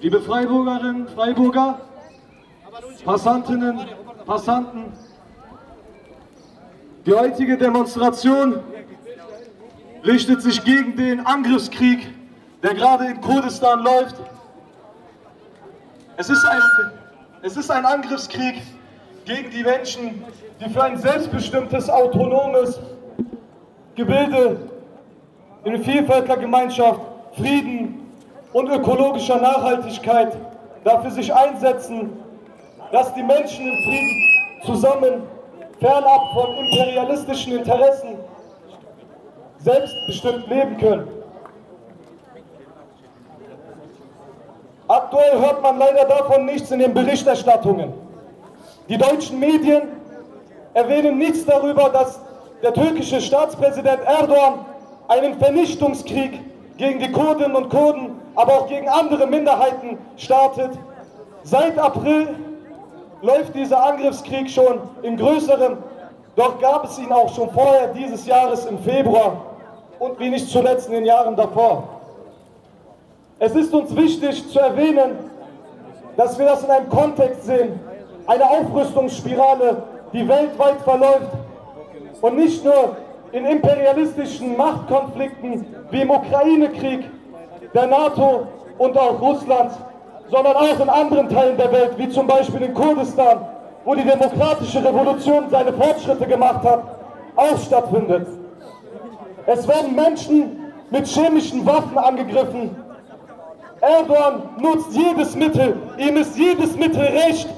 Liebe Freiburgerinnen, Freiburger, Passantinnen, Passanten, die heutige Demonstration richtet sich gegen den Angriffskrieg, der gerade in Kurdistan läuft. Es ist ein, es ist ein Angriffskrieg gegen die Menschen, die für ein selbstbestimmtes, autonomes Gebilde in Vielvölkergemeinschaft, Frieden und ökologischer Nachhaltigkeit dafür sich einsetzen, dass die Menschen im Frieden zusammen, fernab von imperialistischen Interessen, selbstbestimmt leben können. Aktuell hört man leider davon nichts in den Berichterstattungen. Die deutschen Medien erwähnen nichts darüber, dass der türkische Staatspräsident Erdogan einen Vernichtungskrieg gegen die Kurdinnen und Kurden, aber auch gegen andere Minderheiten startet. Seit April läuft dieser Angriffskrieg schon in größerem, doch gab es ihn auch schon vorher dieses Jahres im Februar und wie nicht zuletzt in den Jahren davor. Es ist uns wichtig zu erwähnen, dass wir das in einem Kontext sehen, eine Aufrüstungsspirale, die weltweit verläuft und nicht nur in imperialistischen Machtkonflikten wie im Ukraine-Krieg, der NATO und auch Russlands, sondern auch in anderen Teilen der Welt, wie zum Beispiel in Kurdistan, wo die demokratische Revolution seine Fortschritte gemacht hat, auch stattfindet. Es werden Menschen mit chemischen Waffen angegriffen. Erdogan nutzt jedes Mittel, ihm ist jedes Mittel recht,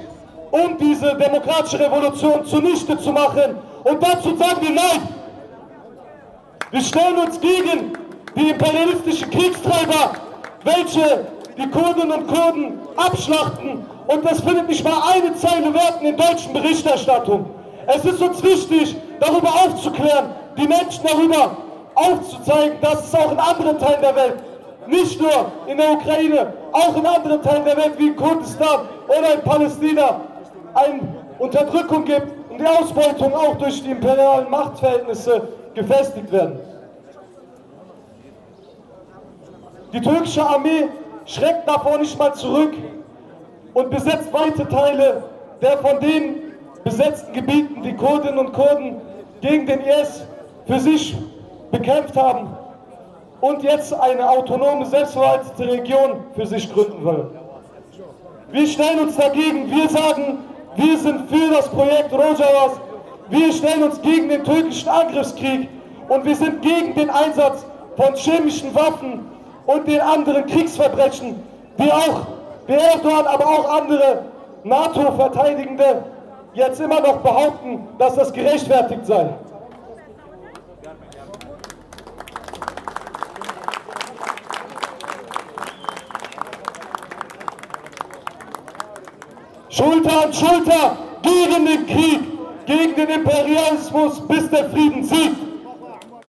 um diese demokratische Revolution zunichte zu machen. Und dazu sagen wir Nein. Wir stellen uns gegen die imperialistischen Kriegstreiber, welche die Kurdinnen und Kurden abschlachten. Und das findet nicht mal eine Zeile wert in deutschen Berichterstattung. Es ist uns wichtig, darüber aufzuklären, die Menschen darüber aufzuzeigen, dass es auch in anderen Teilen der Welt, nicht nur in der Ukraine, auch in anderen Teilen der Welt wie in Kurdistan oder in Palästina, eine Unterdrückung gibt und die Ausbeutung auch durch die imperialen Machtverhältnisse gefestigt werden. Die türkische Armee schreckt davor nicht mal zurück und besetzt weite Teile der von den besetzten Gebieten, die Kurdinnen und Kurden gegen den IS für sich bekämpft haben und jetzt eine autonome, selbstverwaltete Region für sich gründen wollen. Wir stellen uns dagegen, wir sagen, wir sind für das Projekt Rojavas. Wir stellen uns gegen den türkischen Angriffskrieg und wir sind gegen den Einsatz von chemischen Waffen und den anderen Kriegsverbrechen, die auch die Erdogan, aber auch andere NATO-Verteidigende jetzt immer noch behaupten, dass das gerechtfertigt sei. Schulter an Schulter gegen den Krieg, gegen den Imperialismus, bis der Frieden siegt.